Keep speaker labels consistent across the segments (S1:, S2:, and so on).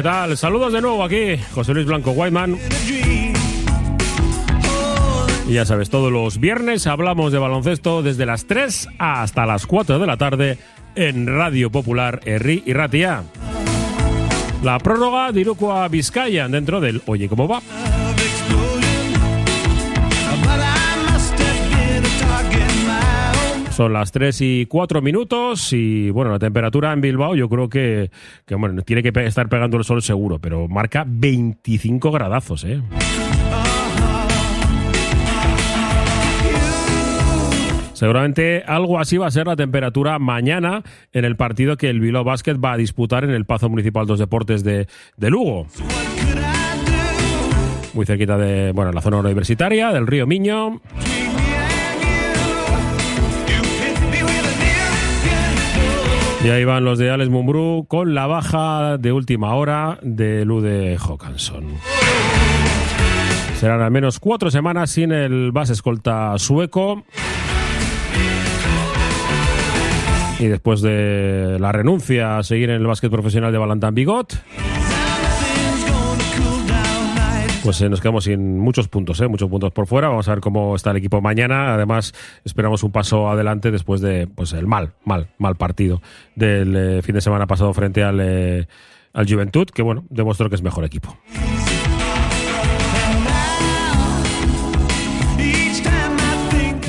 S1: ¿qué tal? Saludos de nuevo aquí, José Luis Blanco Whiteman. Y ya sabes, todos los viernes hablamos de baloncesto desde las 3 hasta las 4 de la tarde en Radio Popular Erri y Ratia. La prórroga de Vizcaya dentro del Oye cómo va. Son las 3 y 4 minutos y bueno, la temperatura en Bilbao yo creo que, que bueno, tiene que estar pegando el sol seguro, pero marca 25 gradazos, ¿eh? Seguramente algo así va a ser la temperatura mañana en el partido que el Bilbao Basket va a disputar en el Pazo Municipal dos Deportes de, de Lugo. Muy cerquita de, bueno, la zona universitaria, del río Miño. Y ahí van los de Alex Mumbrú con la baja de última hora de Lude Hawkinson. Serán al menos cuatro semanas sin el base escolta sueco. Y después de la renuncia a seguir en el básquet profesional de Valentán Bigot, pues eh, nos quedamos sin muchos puntos, ¿eh? muchos puntos por fuera. Vamos a ver cómo está el equipo mañana. Además, esperamos un paso adelante después de pues el mal, mal, mal partido del eh, fin de semana pasado frente al, eh, al Juventud, que bueno, demostró que es mejor equipo.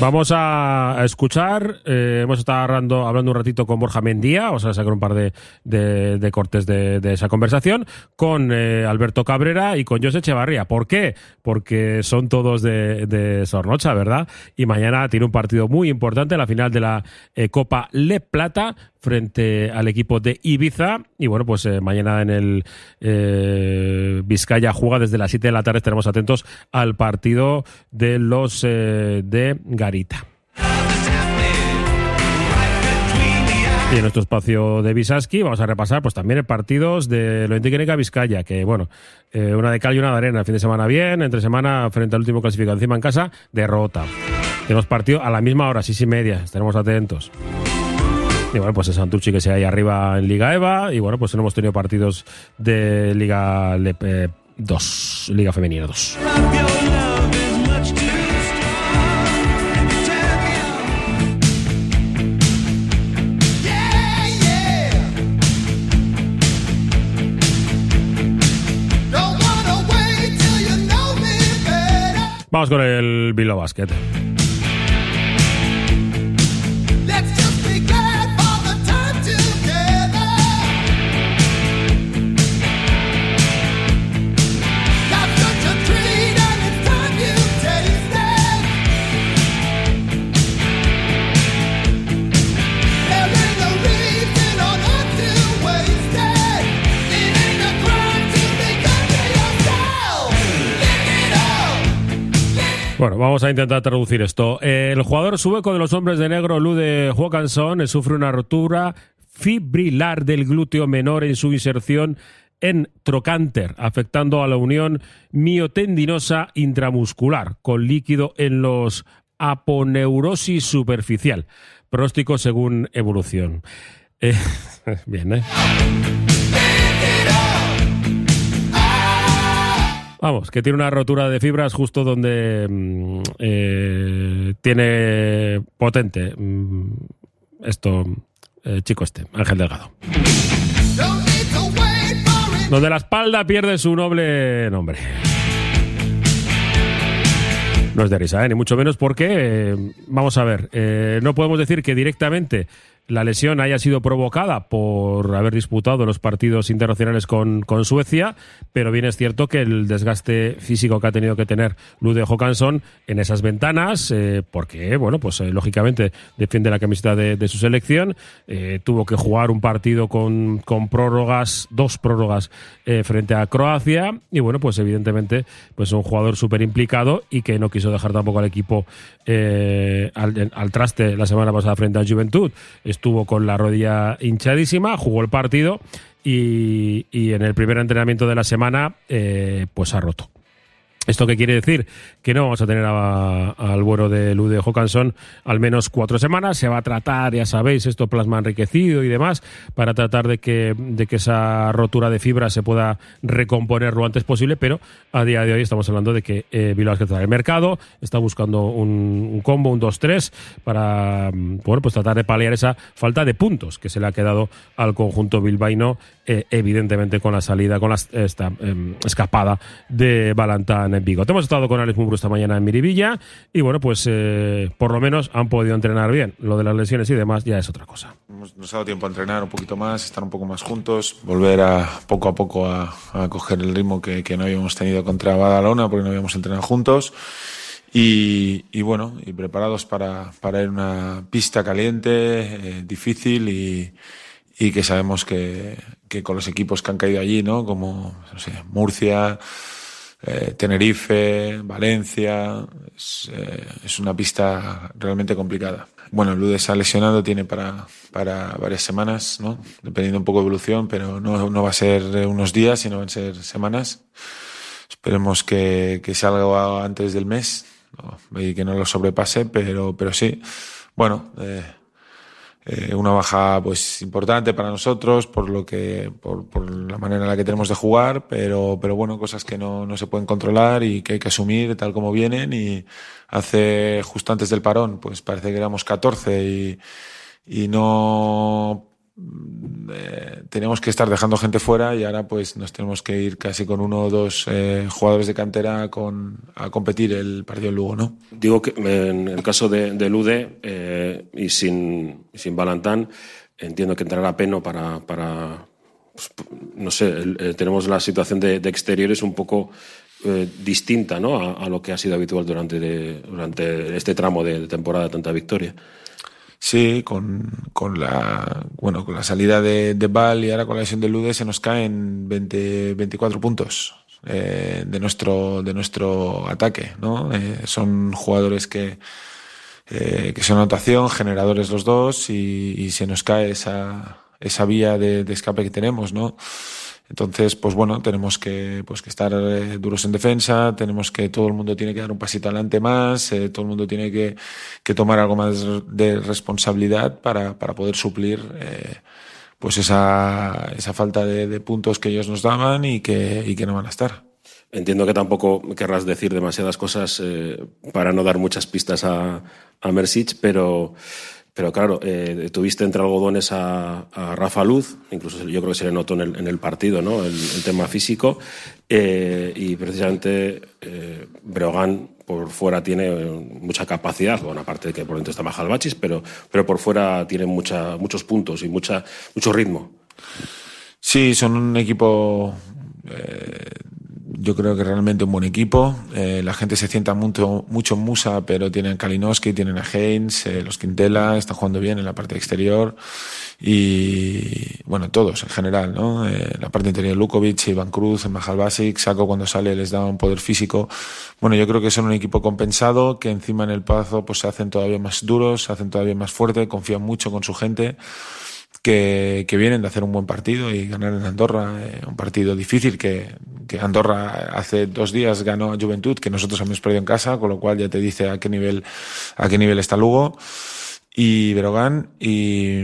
S1: Vamos a escuchar, eh, hemos estado hablando, hablando, un ratito con Borja Mendía, vamos a sacar un par de, de, cortes de, esa conversación, con eh, Alberto Cabrera y con José Echevarría. ¿Por qué? Porque son todos de, de Sornocha, ¿verdad? Y mañana tiene un partido muy importante, la final de la eh, Copa Le Plata, frente al equipo de Ibiza. Y bueno, pues eh, mañana en el eh, Vizcaya juega desde las 7 de la tarde. Estaremos atentos al partido de los eh, de Garita. Y en nuestro espacio de Visaski vamos a repasar pues también partidos de lo Queneca Vizcaya, que bueno, una de cal y una de arena. Fin de semana bien, entre semana frente al último clasificado encima en casa, derrota. Tenemos partido a la misma hora, seis y media, estaremos atentos. Y bueno, pues el Santucci que se ahí arriba en Liga EVA. Y bueno, pues no hemos tenido partidos de Liga 2, eh, Liga Femenina 2. Vamos con el Bilbao Basket. Bueno, vamos a intentar traducir esto. El jugador sueco de los hombres de negro, Lude Håkansson, sufre una rotura fibrilar del glúteo menor en su inserción en trocánter, afectando a la unión miotendinosa intramuscular, con líquido en los aponeurosis superficial. Pronóstico según evolución. Eh, bien, ¿eh? Vamos, que tiene una rotura de fibras justo donde mmm, eh, tiene potente mmm, esto, eh, chico este, Ángel Delgado. Donde la espalda pierde su noble nombre. No es de risa, ¿eh? ni mucho menos porque, eh, vamos a ver, eh, no podemos decir que directamente la lesión haya sido provocada por haber disputado los partidos internacionales con, con, Suecia, pero bien es cierto que el desgaste físico que ha tenido que tener Lude Håkansson en esas ventanas, eh, porque, bueno, pues eh, lógicamente defiende la camiseta de, su selección, eh, tuvo que jugar un partido con, con prórrogas, dos prórrogas frente a Croacia, y bueno, pues evidentemente, pues un jugador súper implicado y que no quiso dejar tampoco al equipo eh, al, al traste la semana pasada frente a Juventud estuvo con la rodilla hinchadísima, jugó el partido y, y en el primer entrenamiento de la semana eh, pues ha roto. ¿Esto qué quiere decir? Que no vamos a tener al vuelo de Lude Hawkinson al menos cuatro semanas. Se va a tratar, ya sabéis, esto plasma enriquecido y demás, para tratar de que, de que esa rotura de fibra se pueda recomponer lo antes posible, pero a día de hoy estamos hablando de que eh, Bilbao está en el mercado, está buscando un, combo, un 2-3, para bueno, pues tratar de paliar esa falta de puntos que se le ha quedado al conjunto bilbaíno, eh, evidentemente con la salida, con la esta, em, escapada de Balantán en Vigo. Hemos estado con Alex Mumbrú esta mañana en Miribilla y bueno, pues eh, por lo menos han podido entrenar bien. Lo de las lesiones y demás ya es otra cosa.
S2: Nos ha dado tiempo a entrenar un poquito más, estar un poco más juntos, volver a poco a poco a, coger el ritmo que, no habíamos tenido contra Badalona porque no habíamos entrenado juntos. Y, bueno, y preparados para, para ir a una pista caliente, eh, difícil y, que sabemos que, con los equipos que han caído allí, ¿no? Como Murcia, eh, Tenerife, Valencia, eh, es, una pista realmente complicada. Bueno, Ludes ha lesionado, tiene para, para varias semanas, ¿no? dependiendo un poco de evolución, pero no, no va a ser unos días, sino van a ser semanas. Esperemos que, que salga antes del mes y que no lo sobrepase, pero, pero sí. Bueno, eh, eh, una baja pues importante para nosotros por lo que por, por, la manera en la que tenemos de jugar pero pero bueno cosas que no, no se pueden controlar y que hay que asumir tal como vienen y hace justo antes del parón pues parece que éramos 14 y y no eh, teníamos que estar dejando gente fuera y ahora pues nos tenemos que ir casi con uno o dos eh, jugadores de cantera con, a competir el partido en Lugo, ¿no?
S3: Digo que en el caso de, de Lude eh, y sin, sin Balantán, entiendo que entrará Peno para, para pues, no sé, tenemos la situación de, exteriores un poco distinta ¿no? A, lo que ha sido habitual durante, durante este tramo de, de temporada tanta victoria.
S2: Sí, con, con la bueno con la salida de, de y ahora con la lesión de Lude se nos caen 20, 24 puntos eh, de nuestro de nuestro ataque, ¿no? Eh, son jugadores que eh, que son anotación, generadores los dos y, y, se nos cae esa esa vía de, de escape que tenemos, ¿no? Entonces, pues bueno, tenemos que, pues que estar eh, duros en defensa, tenemos que, todo el mundo tiene que dar un pasito adelante más, eh, todo el mundo tiene que, que, tomar algo más de responsabilidad para, para poder suplir eh, pues esa, esa falta de, puntos que ellos nos daban y que, y que no van a estar.
S3: Entiendo que tampoco querrás decir demasiadas cosas para no dar muchas pistas a, a Mersic, pero pero claro, eh, tuviste entre algodones a, a, Rafa Luz, incluso yo creo que se le notó en el, en el partido, ¿no? El, tema físico. Eh, y precisamente eh, Breogán por fuera tiene mucha capacidad, bueno, aparte de que por dentro está Majalbachis, pero, pero por fuera tiene mucha, muchos puntos y mucha, mucho ritmo.
S2: Sí, son un equipo eh, yo creo que realmente un buen equipo. Eh, la gente se sienta mucho, mucho en Musa, pero tienen Kalinowski, tienen a Haynes, eh, los Quintela, están jugando bien en la parte exterior. Y bueno, todos en general, ¿no? Eh, la parte interior, Lukovic, Iván Cruz, Mahal Basic, Saco cuando sale les da un poder físico. Bueno, yo creo que son un equipo compensado, que encima en el paso pues se hacen todavía más duros, se hacen todavía más fuertes, confían mucho con su gente que, que, vienen de hacer un buen partido y ganar en Andorra, eh, un partido difícil que, que, Andorra hace dos días ganó a Juventud, que nosotros hemos perdido en casa, con lo cual ya te dice a qué nivel, a qué nivel está Lugo y Brogan y,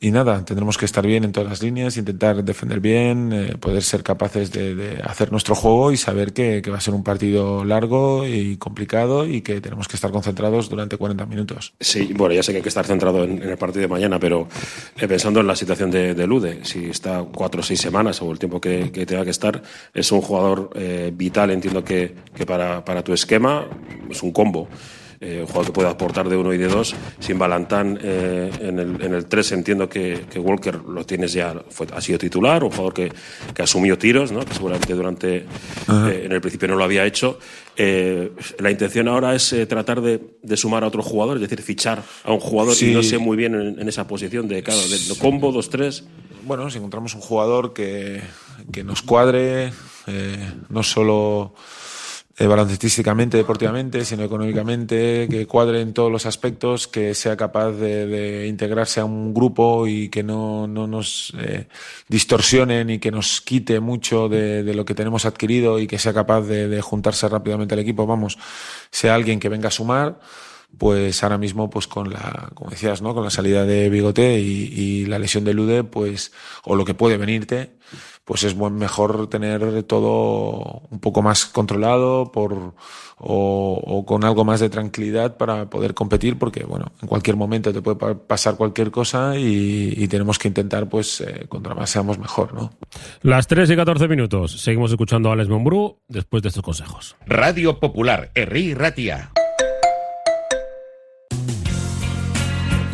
S2: y, nada, tendremos que estar bien en todas las líneas, intentar defender bien, eh, poder ser capaces de, de, hacer nuestro juego y saber que, que, va a ser un partido largo y complicado y que tenemos que estar concentrados durante 40 minutos.
S3: Sí, bueno, ya sé que hay que estar centrado en, en el partido de mañana, pero eh, pensando en la situación de, de, Lude, si está cuatro o seis semanas o el tiempo que, que tenga que estar, es un jugador eh, vital, entiendo que, que para, para tu esquema es un combo eh, un jugador que puede aportar de uno y de dos. Sin Balantán eh, en, el, en el 3 entiendo que, que, Walker lo tienes ya, fue, ha sido titular, un jugador que, que asumió tiros, ¿no? que seguramente durante, eh, en el principio no lo había hecho. Eh, la intención ahora es eh, tratar de, de, sumar a otro jugador, es decir, fichar a un jugador sí. y no sé muy bien en, en esa posición de, claro, de, de combo, 2-3.
S2: Bueno, si encontramos un jugador que, que nos cuadre, eh, no solo eh, deportivamente, sino económicamente, que cuadre en todos los aspectos, que sea capaz de, integrarse a un grupo y que no, no nos eh, distorsionen y que nos quite mucho de, de, lo que tenemos adquirido y que sea capaz de, de juntarse rápidamente al equipo, vamos, sea alguien que venga a sumar pues ahora mismo pues con la como decías no con la salida de Bigote y, y, la lesión de Lude pues o lo que puede venirte pues es buen mejor tener todo un poco más controlado por o, o, con algo más de tranquilidad para poder competir porque bueno en cualquier momento te puede pasar cualquier cosa y, y tenemos que intentar pues eh, contra más seamos mejor no
S1: las 3 y 14 minutos. Seguimos escuchando a Alex Mombrú después de estos consejos.
S4: Radio Popular Herri Ratia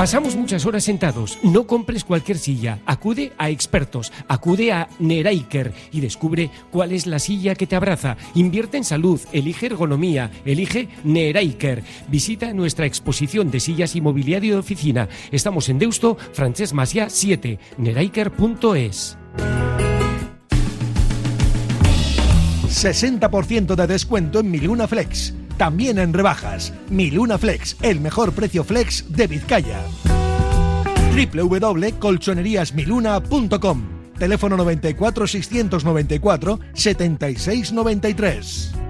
S5: Pasamos muchas horas sentados. No compres cualquier silla. Acude a expertos. Acude a Neraiker y descubre cuál es la silla que te abraza. Invierte en salud. Elige ergonomía. Elige Neraiker. Visita nuestra exposición de sillas y mobiliario de oficina. Estamos en Deusto, Francesc Masia 7. Neraiker.es.
S6: 60% de descuento en Miluna Flex. También en rebajas. Miluna Flex, el mejor precio flex de Vizcaya. www.colchoneríasmiluna.com Teléfono 94 694 7693.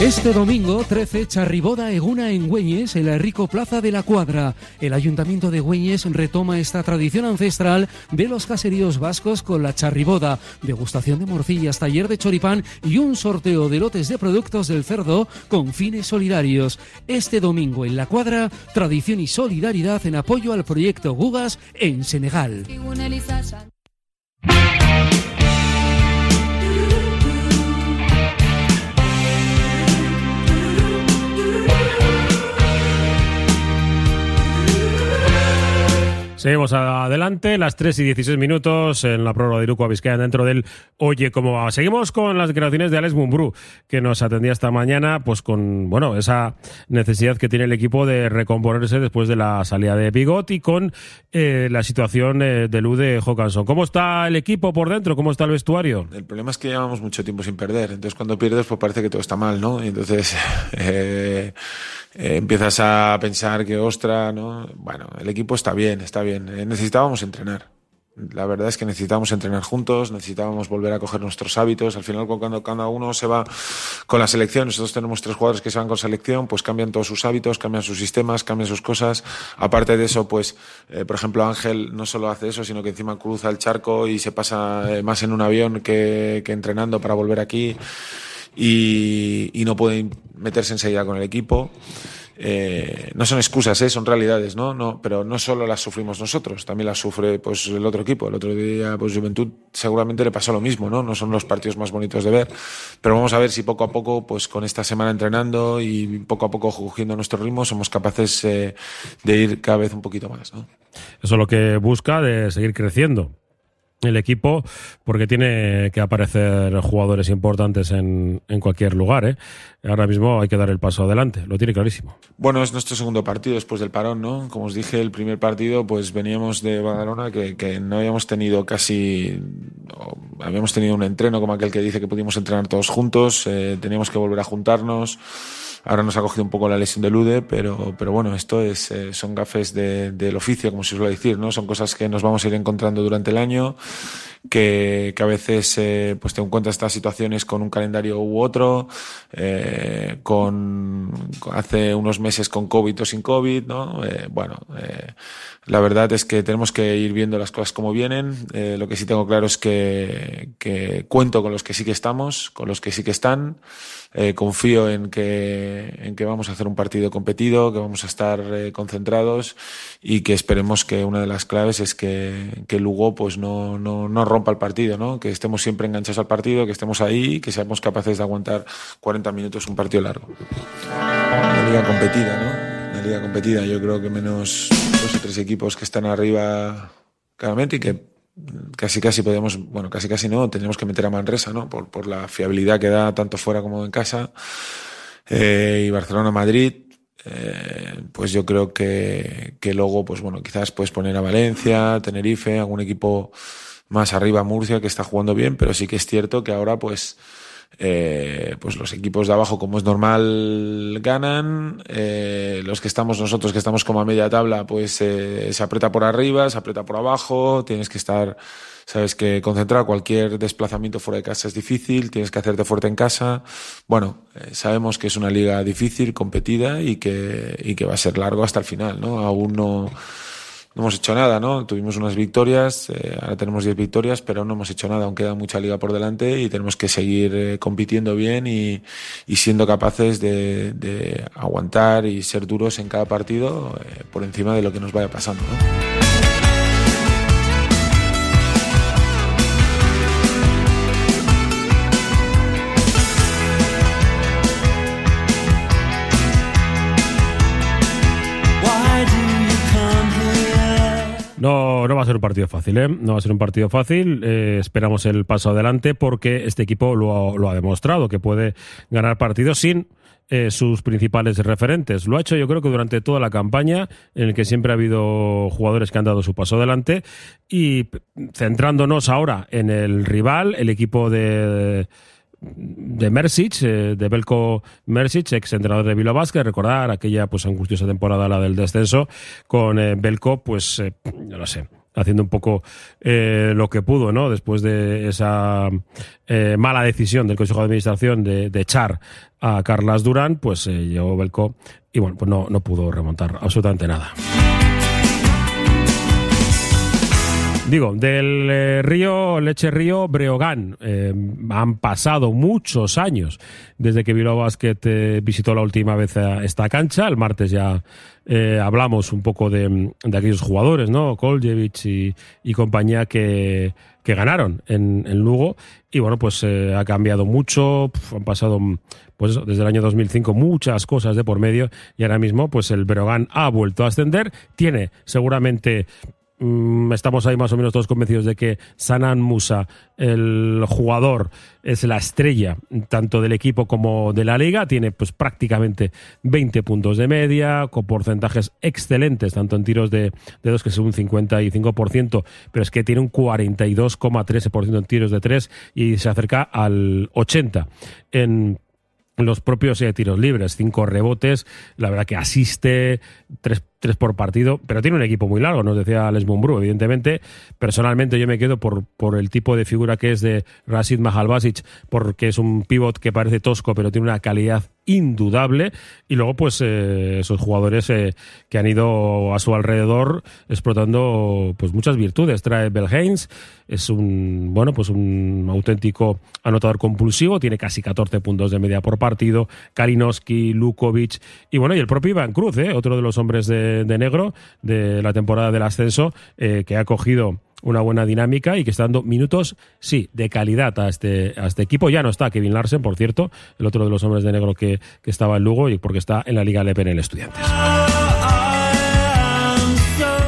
S7: Este domingo 13, Charriboda Eguna en Güeñes, en la Rico Plaza de la Cuadra. El Ayuntamiento de Güeñes retoma esta tradición ancestral de los caseríos vascos con la charriboda, degustación de morcillas, taller de choripán y un sorteo de lotes de productos del cerdo con fines solidarios. Este domingo en la Cuadra, tradición y solidaridad en apoyo al proyecto Gugas en Senegal.
S1: Seguimos adelante, las 3 y 16 minutos en la prórroga de Iruko a Vizcaya dentro del Oye cómo va. Seguimos con las declaraciones de Alex Mumbrú, que nos atendía esta mañana, pues con, bueno, esa necesidad que tiene el equipo de recomponerse después de la salida de Bigot y con eh, la situación eh, de Lude Hawkinson. ¿Cómo está el equipo por dentro? ¿Cómo está el vestuario?
S2: El problema es que llevamos mucho tiempo sin perder, entonces cuando pierdes pues parece que todo está mal, ¿no? Y entonces... Eh, eh, empiezas a pensar que, ostra, ¿no? Bueno, el equipo está bien, está bien. Eh, necesitábamos entrenar. La verdad es que necesitábamos entrenar juntos, necesitábamos volver a coger nuestros hábitos. Al final, cuando cada uno se va con la selección, nosotros tenemos tres jugadores que se van con selección, pues cambian todos sus hábitos, cambian sus sistemas, cambian sus cosas. Aparte de eso, pues, eh, por ejemplo, Ángel no solo hace eso, sino que encima cruza el charco y se pasa eh, más en un avión que, que entrenando para volver aquí y, y no puede meterse enseguida con el equipo. Eh, no son excusas, ¿eh? son realidades, ¿no? ¿no? Pero no solo las sufrimos nosotros, también las sufre pues, el otro equipo. El otro día, pues Juventud seguramente le pasó lo mismo, ¿no? No son los partidos más bonitos de ver, pero vamos a ver si poco a poco, pues con esta semana entrenando y poco a poco cogiendo nuestro ritmo, somos capaces eh, de ir cada vez un poquito más, ¿no?
S1: Eso es lo que busca de seguir creciendo el equipo porque tiene que aparecer jugadores importantes en, en cualquier lugar. ¿eh? Ahora mismo hay que dar el paso adelante, lo tiene clarísimo.
S2: Bueno, es nuestro segundo partido después del parón, ¿no? Como os dije, el primer partido, pues veníamos de Badalona que, que no habíamos tenido casi. Habíamos tenido un entreno como aquel que dice que pudimos entrenar todos juntos, eh, teníamos que volver a juntarnos Ahora nos ha cogido un poco la lesión de Lude, pero, pero bueno, esto es, eh, son gafes de, del oficio, como se suele decir, ¿no? Son cosas que nos vamos a ir encontrando durante el año que, que a veces eh, pues te encuentras estas situaciones con un calendario u otro, eh, con hace unos meses con COVID o sin COVID, ¿no? Eh, bueno, eh, la verdad es que tenemos que ir viendo las cosas como vienen. Eh, lo que sí tengo claro es que, que cuento con los que sí que estamos, con los que sí que están. Eh, confío en que, en que vamos a hacer un partido competido, que vamos a estar concentrados y que esperemos que una de las claves es que, que Lugo pues no, no, no rompa el partido, ¿no? que estemos siempre enganchados al partido, que estemos ahí, que seamos capaces de aguantar 40 minutos un partido largo. Una liga competida, ¿no? Una liga competida. Yo creo que menos dos o tres equipos que están arriba claramente y que casi casi podemos, bueno, casi casi no, tendríamos que meter a Manresa, ¿no? Por, por la fiabilidad que da tanto fuera como en casa. Eh, y Barcelona-Madrid, eh, pues yo creo que, que luego, pues bueno, quizás puedes poner a Valencia, Tenerife, algún equipo más arriba, Murcia, que está jugando bien, pero sí que es cierto que ahora, pues, eh, pues los equipos de abajo, como es normal, ganan. Eh, los que estamos nosotros, que estamos como a media tabla, pues eh, se aprieta por arriba, se aprieta por abajo. Tienes que estar, sabes que concentrar cualquier desplazamiento fuera de casa es difícil. Tienes que hacerte fuerte en casa. Bueno, eh, sabemos que es una liga difícil, competida y que, y que va a ser largo hasta el final, ¿no? Aún no no hemos hecho nada, ¿no? Tuvimos unas victorias, eh, ahora tenemos 10 victorias, pero no hemos hecho nada, aún queda mucha liga por delante y tenemos que seguir eh, compitiendo bien y, y siendo capaces de, de, aguantar y ser duros en cada partido eh, por encima de lo que nos vaya pasando, ¿no?
S1: No, no va a ser un partido fácil, ¿eh? No va a ser un partido fácil. Eh, esperamos el paso adelante porque este equipo lo ha, lo ha demostrado, que puede ganar partidos sin eh, sus principales referentes. Lo ha hecho yo creo que durante toda la campaña, en el que siempre ha habido jugadores que han dado su paso adelante. Y centrándonos ahora en el rival, el equipo de de Mersic, eh, de Belko Mersic, ex entrenador de Vilo Vázquez, recordar aquella pues angustiosa temporada, la del descenso, con eh, Belko, pues, eh, no lo sé, haciendo un poco eh, lo que pudo, ¿no? Después de esa eh, mala decisión del Consejo de Administración de, de echar a Carlas Durán, pues eh, llegó Belko y bueno, pues no, no pudo remontar absolutamente nada. Digo, del eh, río Leche Río Breogán. Eh, han pasado muchos años desde que Bilbao Basket eh, visitó la última vez esta cancha. El martes ya hablamos un poco de, de aquellos jugadores, ¿no? Koljevic y, y compañía que, que ganaron en, en, Lugo. Y bueno, pues ha cambiado mucho. Han pasado, pues desde el año 2005 muchas cosas de por medio. Y ahora mismo, pues el Breogán ha vuelto a ascender. Tiene seguramente estamos ahí más o menos todos convencidos de que Sanan Musa, el jugador, es la estrella tanto del equipo como de la liga. Tiene pues prácticamente 20 puntos de media, con porcentajes excelentes, tanto en tiros de, de dos que es un 55%, pero es que tiene un 42,13% en tiros de tres y se acerca al 80% en los propios eh, tiros libres, cinco rebotes, la verdad que asiste, tres, tres por partido, pero tiene un equipo muy largo, nos decía Les Mumbrú, evidentemente. Personalmente yo me quedo por, por el tipo de figura que es de Rasid Mahalbasic, porque es un pivot que parece tosco, pero tiene una calidad indudable. Y luego, pues, eh, esos jugadores eh, que han ido a su alrededor explotando pues muchas virtudes. Trae Belhains, es un, bueno, pues un auténtico anotador compulsivo, tiene casi 14 puntos de media por partido. Kalinowski, Lukovic, y bueno, y el propio Iván Cruz, ¿eh? otro de los hombres de, de negro de la temporada del ascenso, eh, que ha cogido una buena dinámica y que está dando minutos, sí, de calidad a este, a este equipo. Ya no está Kevin Larsen, por cierto, el otro de los hombres de negro que, que estaba en Lugo y porque está en la Liga LPN Estudiantes.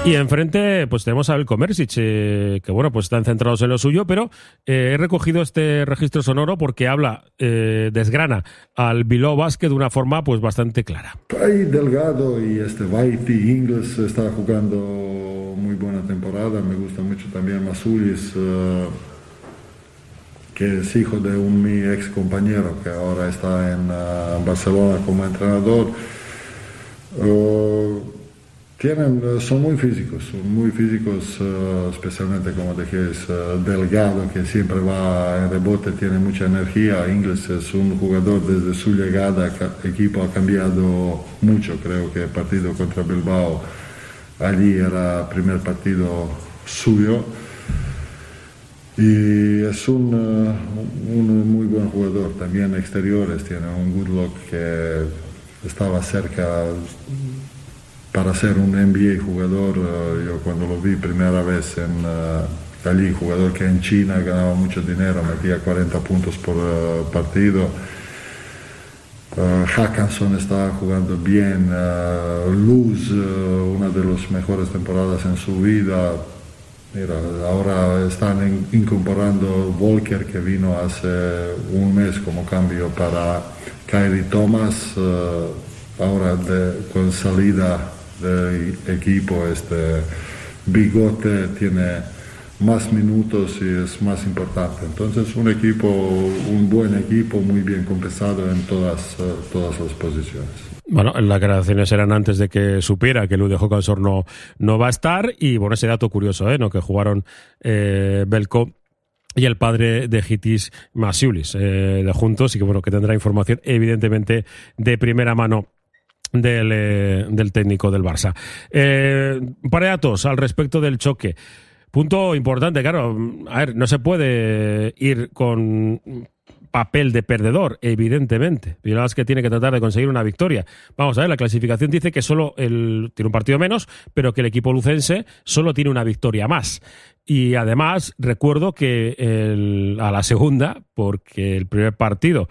S1: Y enfrente, pues tenemos a Belko Mersic, eh, que bueno, pues están centrados en lo suyo, pero eh, he recogido este registro sonoro porque habla, eh, desgrana al Bilbao Basket de una forma pues bastante clara.
S8: Hay Delgado y este y Ingles está jugando muy buena temporada, me gusta mucho también Masulis, uh, que es hijo de un mi ex compañero que ahora está en uh, Barcelona como entrenador. Uh, tienen, son muy físicos, muy físicos, uh, especialmente como dijiste, Delgado, que siempre va en rebote, tiene mucha energía. Ingles es un jugador desde su llegada, equipo ha cambiado mucho, creo que el partido contra Bilbao, allí era primer partido suyo y es un, un, muy buen jugador, también exteriores, tiene un good look que estaba cerca para ser un NBA jugador. Yo cuando lo vi primera vez en allí, jugador que en China ganaba mucho dinero, metía 40 puntos por partido. Uh, Hackanson estaba jugando bien, Luz, una de las mejores temporadas en su vida, Mira, ahora están incorporando Walker que vino hace un mes como cambio para Kyrie Thomas. Ahora de, con salida del equipo, este Bigote tiene más minutos y es más importante. Entonces un equipo, un buen equipo muy bien compensado en todas, uh, todas las posiciones.
S1: Bueno, las declaraciones eran antes de que supiera que Lude Jokansor no, no va a estar y bueno, ese dato curioso, ¿eh? ¿no? Que jugaron eh, Belko y el padre de Hitis Masiulis eh, de juntos y que bueno, que tendrá información evidentemente de primera mano del, eh, del técnico del Barça. Eh, un par de datos al respecto del choque. Punto importante, claro. A ver, no se puede ir con papel de perdedor, evidentemente. es que tiene que tratar de conseguir una victoria. Vamos a ver, la clasificación dice que solo el, tiene un partido menos, pero que el equipo lucense solo tiene una victoria más. Y además, recuerdo que el, a la segunda, porque el primer partido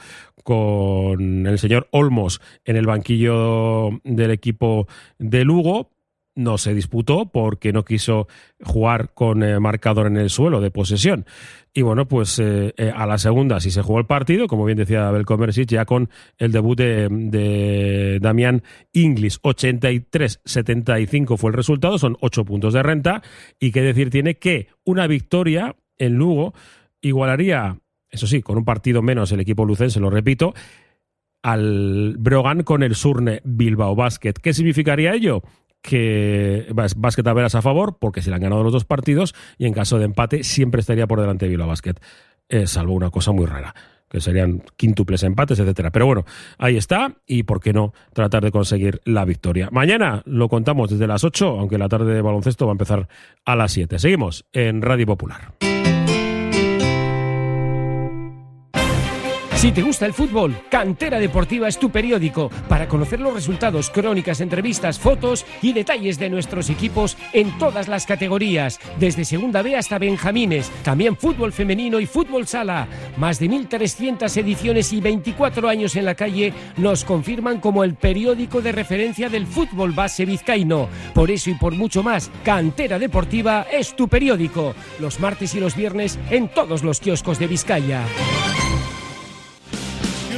S1: con el señor Olmos en el banquillo del equipo de Lugo, no se disputó porque no quiso jugar con eh, marcador en el suelo de posesión. Y bueno, pues eh, eh, a la segunda sí se jugó el partido, como bien decía Belcomersic, ya con el debut de, de Damián Inglis. 83-75 fue el resultado, son 8 puntos de renta. Y qué decir tiene que una victoria en Lugo igualaría, eso sí, con un partido menos el equipo lucense, lo repito, al Brogan con el Surne Bilbao Basket. ¿Qué significaría ello? que Basket a veras a favor, porque se le han ganado los dos partidos, y en caso de empate siempre estaría por delante de Bilbao Basket, eh, salvo una cosa muy rara que serían quíntuples empates, etcétera. Pero bueno, ahí está, y por qué no tratar de conseguir la victoria. Mañana lo contamos desde las 8, aunque la tarde de baloncesto va a empezar a las 7. Seguimos en Radio Popular.
S5: Si te gusta el fútbol, Cantera Deportiva es tu periódico para conocer los resultados, crónicas, entrevistas, fotos y detalles de nuestros equipos en todas las categorías, desde Segunda B hasta Benjamines, también fútbol femenino y fútbol sala. Más de 1.300 ediciones y 24 años en la calle nos confirman como el periódico de referencia del fútbol base vizcaíno. Por eso y por mucho más, Cantera Deportiva es tu periódico, los martes y los viernes en todos los kioscos de Vizcaya.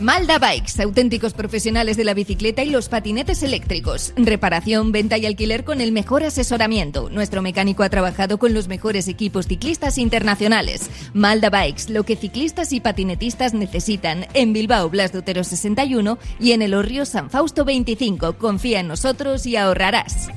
S9: Malda Bikes, auténticos profesionales de la bicicleta y los patinetes eléctricos. Reparación, venta y alquiler con el mejor asesoramiento. Nuestro mecánico ha trabajado con los mejores equipos ciclistas internacionales. Malda Bikes, lo que ciclistas y patinetistas necesitan. En Bilbao, Blas de Otero 61 y en el Orrio San Fausto 25. Confía en nosotros y ahorrarás.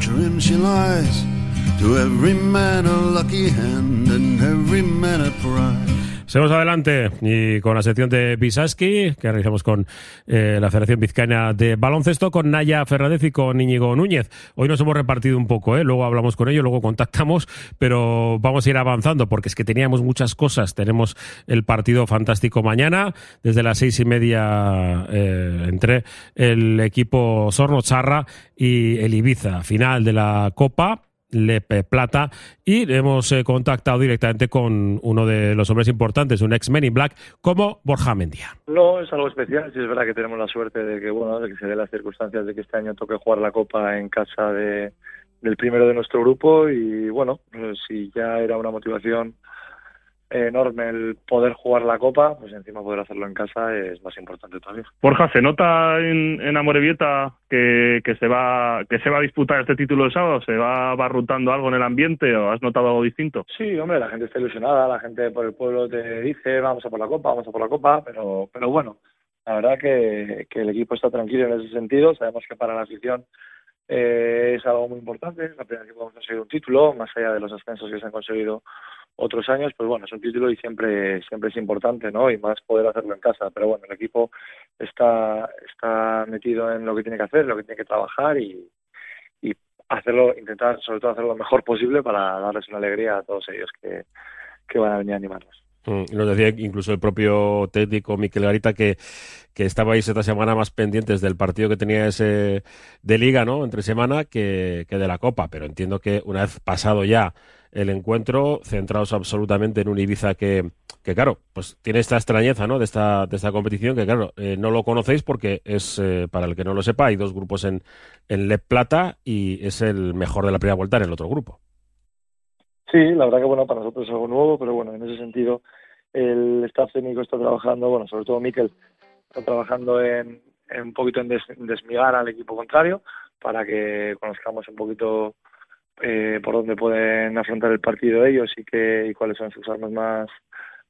S10: Trim she lies. To every man a lucky hand and every man a prize.
S1: Seguimos adelante y con la sección de Pisaski, que realizamos con eh, la Federación Vizcaína de Baloncesto, con Naya Fernández y con Íñigo Núñez. Hoy nos hemos repartido un poco, ¿eh? luego hablamos con ellos, luego contactamos, pero vamos a ir avanzando porque es que teníamos muchas cosas. Tenemos el partido fantástico mañana, desde las seis y media eh, entre el equipo Sorno Charra y el Ibiza, final de la Copa Lepe Plata. Y hemos eh, contactado directamente con uno de los hombres importantes, un ex Men in Black como Borja Mendía.
S11: No, es algo especial, sí es verdad que tenemos la suerte de que bueno, de que se den las circunstancias de que este año toque jugar la Copa en casa de, del primero de nuestro grupo. Y bueno, pues si ya era una motivación enorme el poder jugar la Copa, pues encima poder hacerlo en casa es más importante todavía.
S12: Borja, ¿se nota en, en Amorebieta que, que, se va, que se va a disputar este título el sábado? ¿Se va barrutando algo en el ambiente o has notado algo distinto?
S11: Sí, hombre, la gente está ilusionada, la gente por el pueblo te dice vamos a por la Copa, vamos a por la Copa, pero, pero bueno, la verdad que, que el equipo está tranquilo en ese sentido, sabemos que para la afición eh, es algo muy importante, es la primera vez que podemos conseguir un título, más allá de los ascensos que se han conseguido otros años, pues bueno, es un título y siempre, siempre es importante, ¿no? Y más poder hacerlo en casa. Pero bueno, el equipo está, está metido en lo que tiene que hacer, lo que tiene que trabajar y, y hacerlo, intentar sobre todo hacerlo lo mejor posible para darles una alegría a todos ellos que, que van a venir a animarnos.
S1: Mm, Nos decía incluso el propio técnico Miquel Garita que, que estabais esta semana más pendientes del partido que tenía ese de liga, ¿no? Entre semana que, que de la Copa, pero entiendo que una vez pasado ya el encuentro, centrados absolutamente en un Ibiza que, que claro, pues tiene esta extrañeza, ¿no? De esta, de esta competición que, claro, eh, no lo conocéis porque es, eh, para el que no lo sepa, hay dos grupos en, en Le Plata y es el mejor de la primera vuelta en el otro grupo.
S11: Sí, la verdad que bueno, para nosotros es algo nuevo, pero bueno, en ese sentido el staff técnico está trabajando, bueno, sobre todo Miquel, está trabajando en, en un poquito en desmigar al equipo contrario para que conozcamos un poquito eh, por dónde pueden afrontar el partido ellos y, que, cuáles son sus armas más,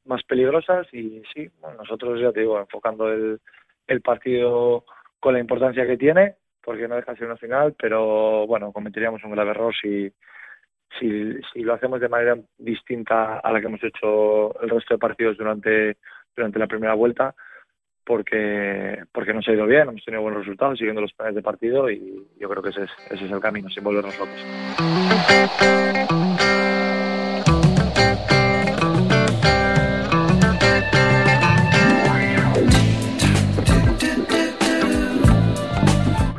S11: más peligrosas. Y sí, bueno, nosotros ya te digo, enfocando el, el partido con la importancia que tiene, porque no deja de ser una final, pero bueno, cometeríamos un grave error si, si, si lo hacemos de manera distinta a la que hemos hecho el resto de partidos durante, durante la primera vuelta, porque, porque nos ha ido bien, hemos tenido buenos resultados siguiendo los planes de partido y yo creo que ese es, ese es el camino, sin volvernos locos.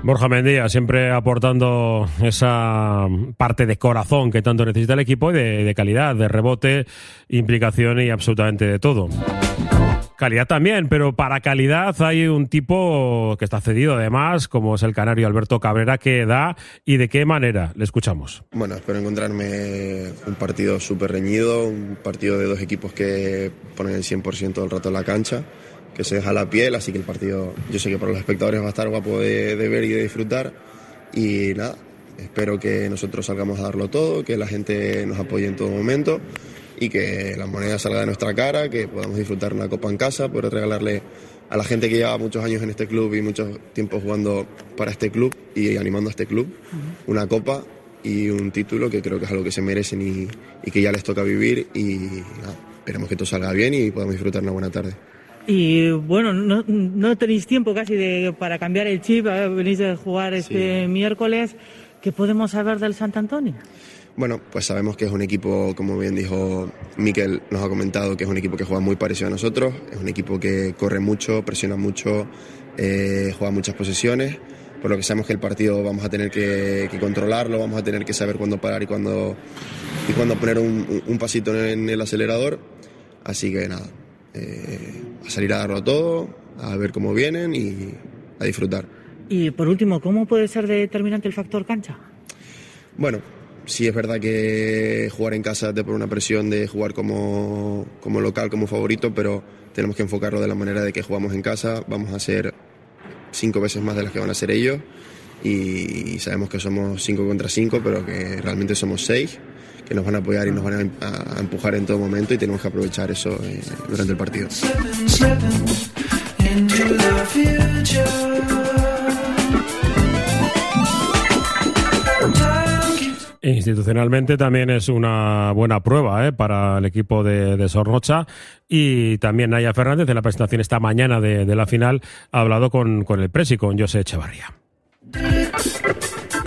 S1: Borja Mendía siempre aportando esa parte de corazón que tanto necesita el equipo de, de calidad, de rebote, implicación y absolutamente de todo. Calidad también, pero para calidad hay un tipo que está cedido además, como es el canario Alberto Cabrera, que da y de qué manera. Le escuchamos.
S13: Bueno, espero encontrarme un partido súper reñido, un partido de dos equipos que ponen el 100% del rato en la cancha, que se deja la piel, así que el partido yo sé que para los espectadores va a estar guapo de, de ver y de disfrutar. Y nada, espero que nosotros salgamos a darlo todo, que la gente nos apoye en todo momento y que la moneda salga de nuestra cara, que podamos disfrutar una copa en casa, poder regalarle a la gente que lleva muchos años en este club y mucho tiempo jugando para este club y animando a este club, una copa y un título que creo que es algo que se merecen y, y que ya les toca vivir y nada, esperemos que todo salga bien y podamos disfrutar una buena tarde.
S14: Y bueno, no, no tenéis tiempo casi de, para cambiar el chip, ¿eh? venís a jugar este sí. miércoles. ¿Qué podemos saber del Sant Antonio?
S13: Bueno, pues sabemos que es un equipo, como bien dijo Miquel, nos ha comentado que es un equipo que juega muy parecido a nosotros, es un equipo que corre mucho, presiona mucho, eh, juega muchas posesiones, por lo que sabemos que el partido vamos a tener que, que controlarlo, vamos a tener que saber cuándo parar y cuándo, y cuándo poner un, un pasito en el acelerador, así que nada, eh, a salir a darlo todo, a ver cómo vienen y a disfrutar.
S14: Y por último, ¿cómo puede ser determinante el factor cancha?
S13: Bueno, sí es verdad que jugar en casa te pone una presión de jugar como, como, local, como favorito, pero tenemos que enfocarlo de la manera de que jugamos en casa, vamos a ser cinco veces más de las que van a ser ellos y sabemos que somos cinco contra cinco, pero que realmente somos seis que nos van a apoyar y nos van a, empujar en todo momento y tenemos que aprovechar eso eh, durante el partido.
S1: Institucionalmente también es una buena prueba ¿eh? para el equipo de, de, Sornocha y también Naya Fernández en la presentación esta mañana de, de la final ha hablado con, con el presi, con José Echevarría.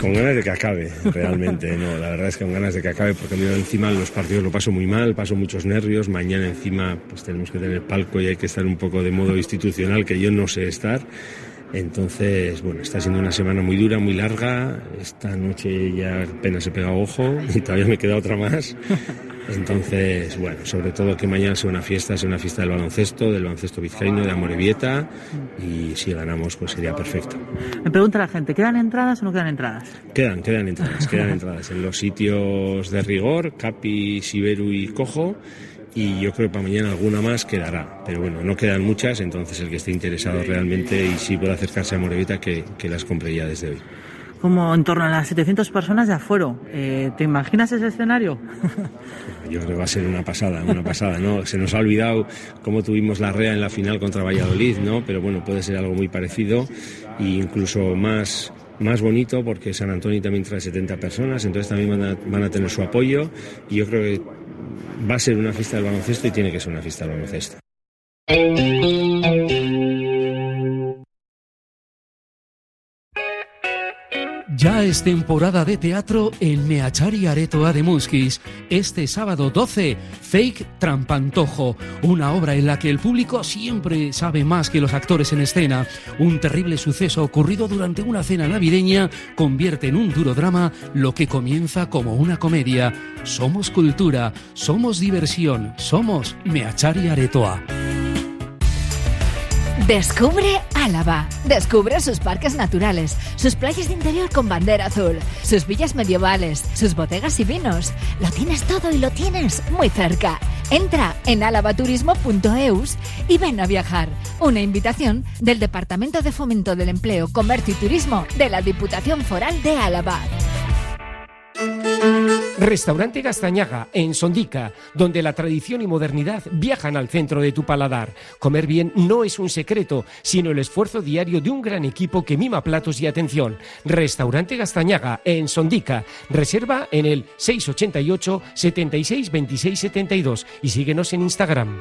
S15: Con ganas de que acabe, realmente, no, la verdad es que con ganas de que acabe, porque yo encima los partidos lo paso muy mal, paso muchos nervios, mañana encima pues tenemos que tener palco y hay que estar un poco de modo institucional, que yo no sé estar, entonces, bueno, está siendo una semana muy dura, muy larga, esta noche ya apenas he pegado ojo y todavía me queda otra más, entonces, bueno, sobre todo que mañana sea una fiesta, sea una fiesta del baloncesto, del baloncesto vizcaíno, de Amorebieta y si ganamos pues sería perfecto.
S14: Me pregunta la gente, ¿quedan entradas o no quedan entradas?
S15: Quedan, quedan entradas, quedan entradas en los sitios de rigor, Capi, Siberu y Cojo y yo creo que para mañana alguna más quedará. Pero bueno, no quedan muchas, entonces el que esté interesado realmente y si puede acercarse a Amorebieta que, que las compre ya desde hoy
S14: como en torno a las 700 personas de afuero. Eh, ¿Te imaginas ese escenario?
S15: Yo creo que va a ser una pasada, una pasada, ¿no? Se nos ha olvidado cómo tuvimos la REA en la final contra Valladolid, ¿no? Pero bueno, puede ser algo muy parecido e incluso más más bonito porque San Antonio también trae 70 personas, entonces también van a, van a tener su apoyo y yo creo que va a ser una fiesta del baloncesto y tiene que ser una fiesta del baloncesto.
S7: Ya es temporada de teatro en Meachari Aretoa de Muskis. Este sábado 12, Fake Trampantojo, una obra en la que el público siempre sabe más que los actores en escena. Un terrible suceso ocurrido durante una cena navideña convierte en un duro drama lo que comienza como una comedia. Somos cultura, somos diversión, somos Meachari Aretoa.
S9: Descubre Álava. Descubre sus parques naturales, sus playas de interior con bandera azul, sus villas medievales, sus bodegas y vinos. Lo tienes todo y lo tienes muy cerca. Entra en alavaturismo.eus y ven a viajar. Una invitación del Departamento de Fomento del Empleo, Comercio y Turismo de la Diputación Foral de Álava.
S5: Restaurante Gastañaga, en Sondica, donde la tradición y modernidad viajan al centro de tu paladar. Comer bien no es un secreto, sino el esfuerzo diario de un gran equipo que mima platos y atención. Restaurante Gastañaga, en Sondica. Reserva en el 688 76 26 72 y síguenos en Instagram.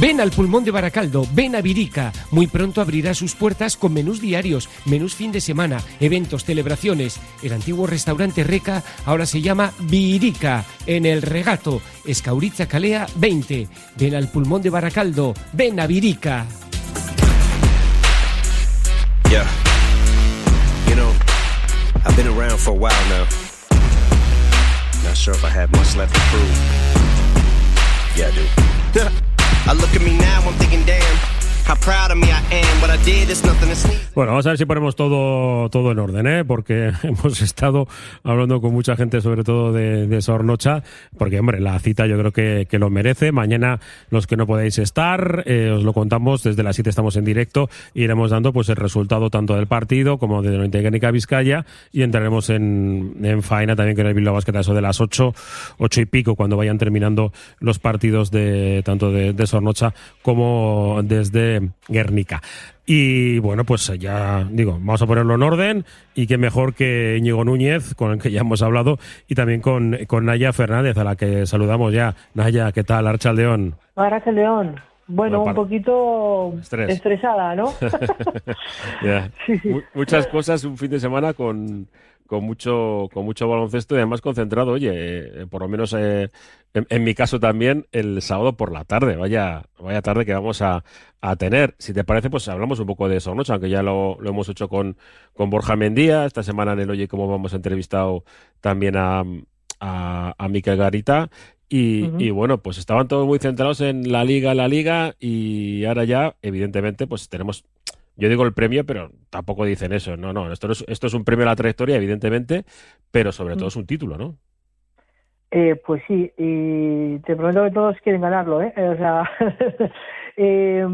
S5: Ven al pulmón de Baracaldo, ven a Virica. Muy pronto abrirá sus puertas con menús diarios, menús fin de semana, eventos, celebraciones. El antiguo restaurante Reca ahora se llama Virica, en el regato, Escauriza Calea 20. Ven al pulmón de Baracaldo, ven a Virica.
S16: Yeah. You know, I've been around for a while now. Not sure if I have much left to prove. Yeah, I do. I look at me now, I'm thinking, damn.
S1: Bueno, vamos a ver si ponemos todo, todo en orden, ¿eh? porque hemos estado hablando con mucha gente, sobre todo de, de Sornocha, porque, hombre, la cita yo creo que, que lo merece. Mañana, los que no podéis estar, eh, os lo contamos, desde las 7 estamos en directo, y iremos dando pues el resultado tanto del partido como de la técnica Vizcaya, y entraremos en, en faena también con el Bilbao Basket eso de las 8, 8 y pico, cuando vayan terminando los partidos de tanto de, de Sornocha como desde Guernica. Y bueno, pues ya digo, vamos a ponerlo en orden y qué mejor que Íñigo Núñez, con el que ya hemos hablado, y también con, con Naya Fernández, a la que saludamos ya. Naya, ¿qué tal? Archa León.
S17: Archa León. Bueno, un poquito
S1: Estrés.
S17: estresada, ¿no?
S1: Muchas cosas, un fin de semana con, con mucho con mucho baloncesto y además concentrado, oye, eh, por lo menos eh, en, en mi caso también el sábado por la tarde, vaya vaya tarde que vamos a, a tener. Si te parece, pues hablamos un poco de eso, ¿no? aunque ya lo, lo hemos hecho con, con Borja Mendía, esta semana en el Oye Cómo Vamos entrevistado también a, a, a Garita. Y, y bueno, pues estaban todos muy centrados en la liga, la liga, y ahora ya, evidentemente, pues tenemos yo digo el premio, pero tampoco dicen eso. No, no, esto, no es, esto es un premio a la trayectoria, evidentemente, pero sobre todo es un título, ¿no?
S17: Eh, pues sí, y te prometo que todos quieren ganarlo, ¿eh? O sea, Eh,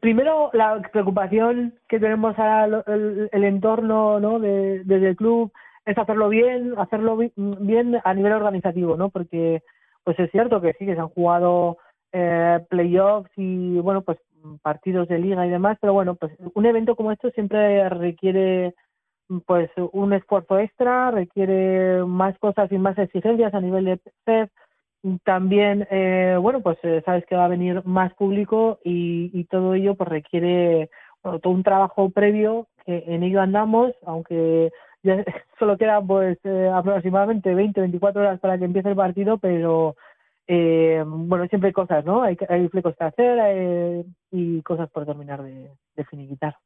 S17: primero, la preocupación que tenemos al el, el entorno ¿no? de, desde el club es hacerlo bien, hacerlo bi- bien a nivel organizativo, ¿no? Porque pues es cierto que sí, que se han jugado eh, playoffs y, bueno, pues partidos de liga y demás, pero bueno, pues un evento como esto siempre requiere pues un esfuerzo extra, requiere más cosas y más exigencias a nivel de CEF. También, eh, bueno, pues eh, sabes que va a venir más público y, y todo ello pues requiere bueno, todo un trabajo previo que en ello andamos, aunque ya solo quedan pues eh, aproximadamente 20, 24 horas para que empiece el partido, pero eh, bueno, siempre hay cosas, ¿no? Hay, hay flecos que hacer eh, y cosas por terminar de finiquitar.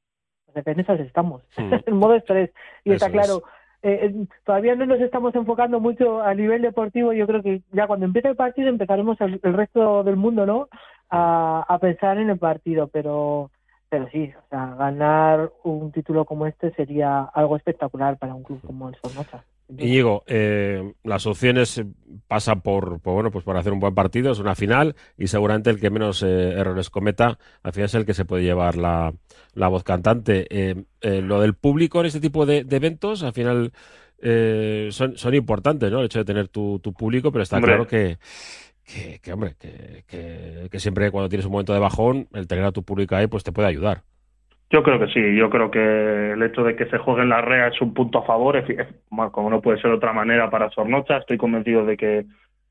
S17: En esas estamos,
S1: Mm.
S17: en modo estrés. Y está
S1: Eso
S17: claro, eh, eh, todavía no nos estamos enfocando mucho a nivel deportivo. Yo creo que ya cuando empiece el partido empezaremos el, el resto del mundo, ¿no? A, a pensar en el partido, pero pero sí, o sea, ganar un título como este sería algo espectacular para un club como el Sornosa.
S1: Íñigo, eh, las opciones eh, pasan por, por, bueno, pues por hacer un buen partido, es una final y seguramente el que menos eh, errores cometa al final es el que se puede llevar la, la voz cantante. Eh, lo del público en este tipo de, de eventos al final eh, son, son importantes, ¿no? El hecho de tener tu, tu público, pero está
S12: Hombre.
S1: claro que, que, que, hombre, que, que- que siempre cuando tienes un momento de bajón, el tener a tu público ahí pues te puede ayudar.
S12: Yo creo que sí, yo creo que el hecho de que se juegue en la REA es un punto a favor, es- como no puede ser de otra manera para Sornocha, estoy convencido de que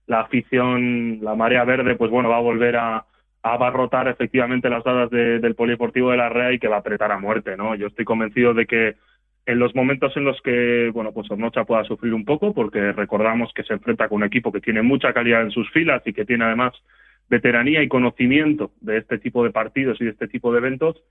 S12: la afición, la marea verde, pues bueno, va a volver a, abarrotar efectivamente las dadas de- del polideportivo de la REA y que va a apretar a muerte, ¿no? Yo estoy convencido de que en los momentos en los que, bueno, pues Sornocha pueda sufrir un poco, porque recordamos que se enfrenta con un equipo que tiene mucha calidad en sus filas y que tiene además veteranía y conocimiento de este tipo de partidos y de este tipo de eventos,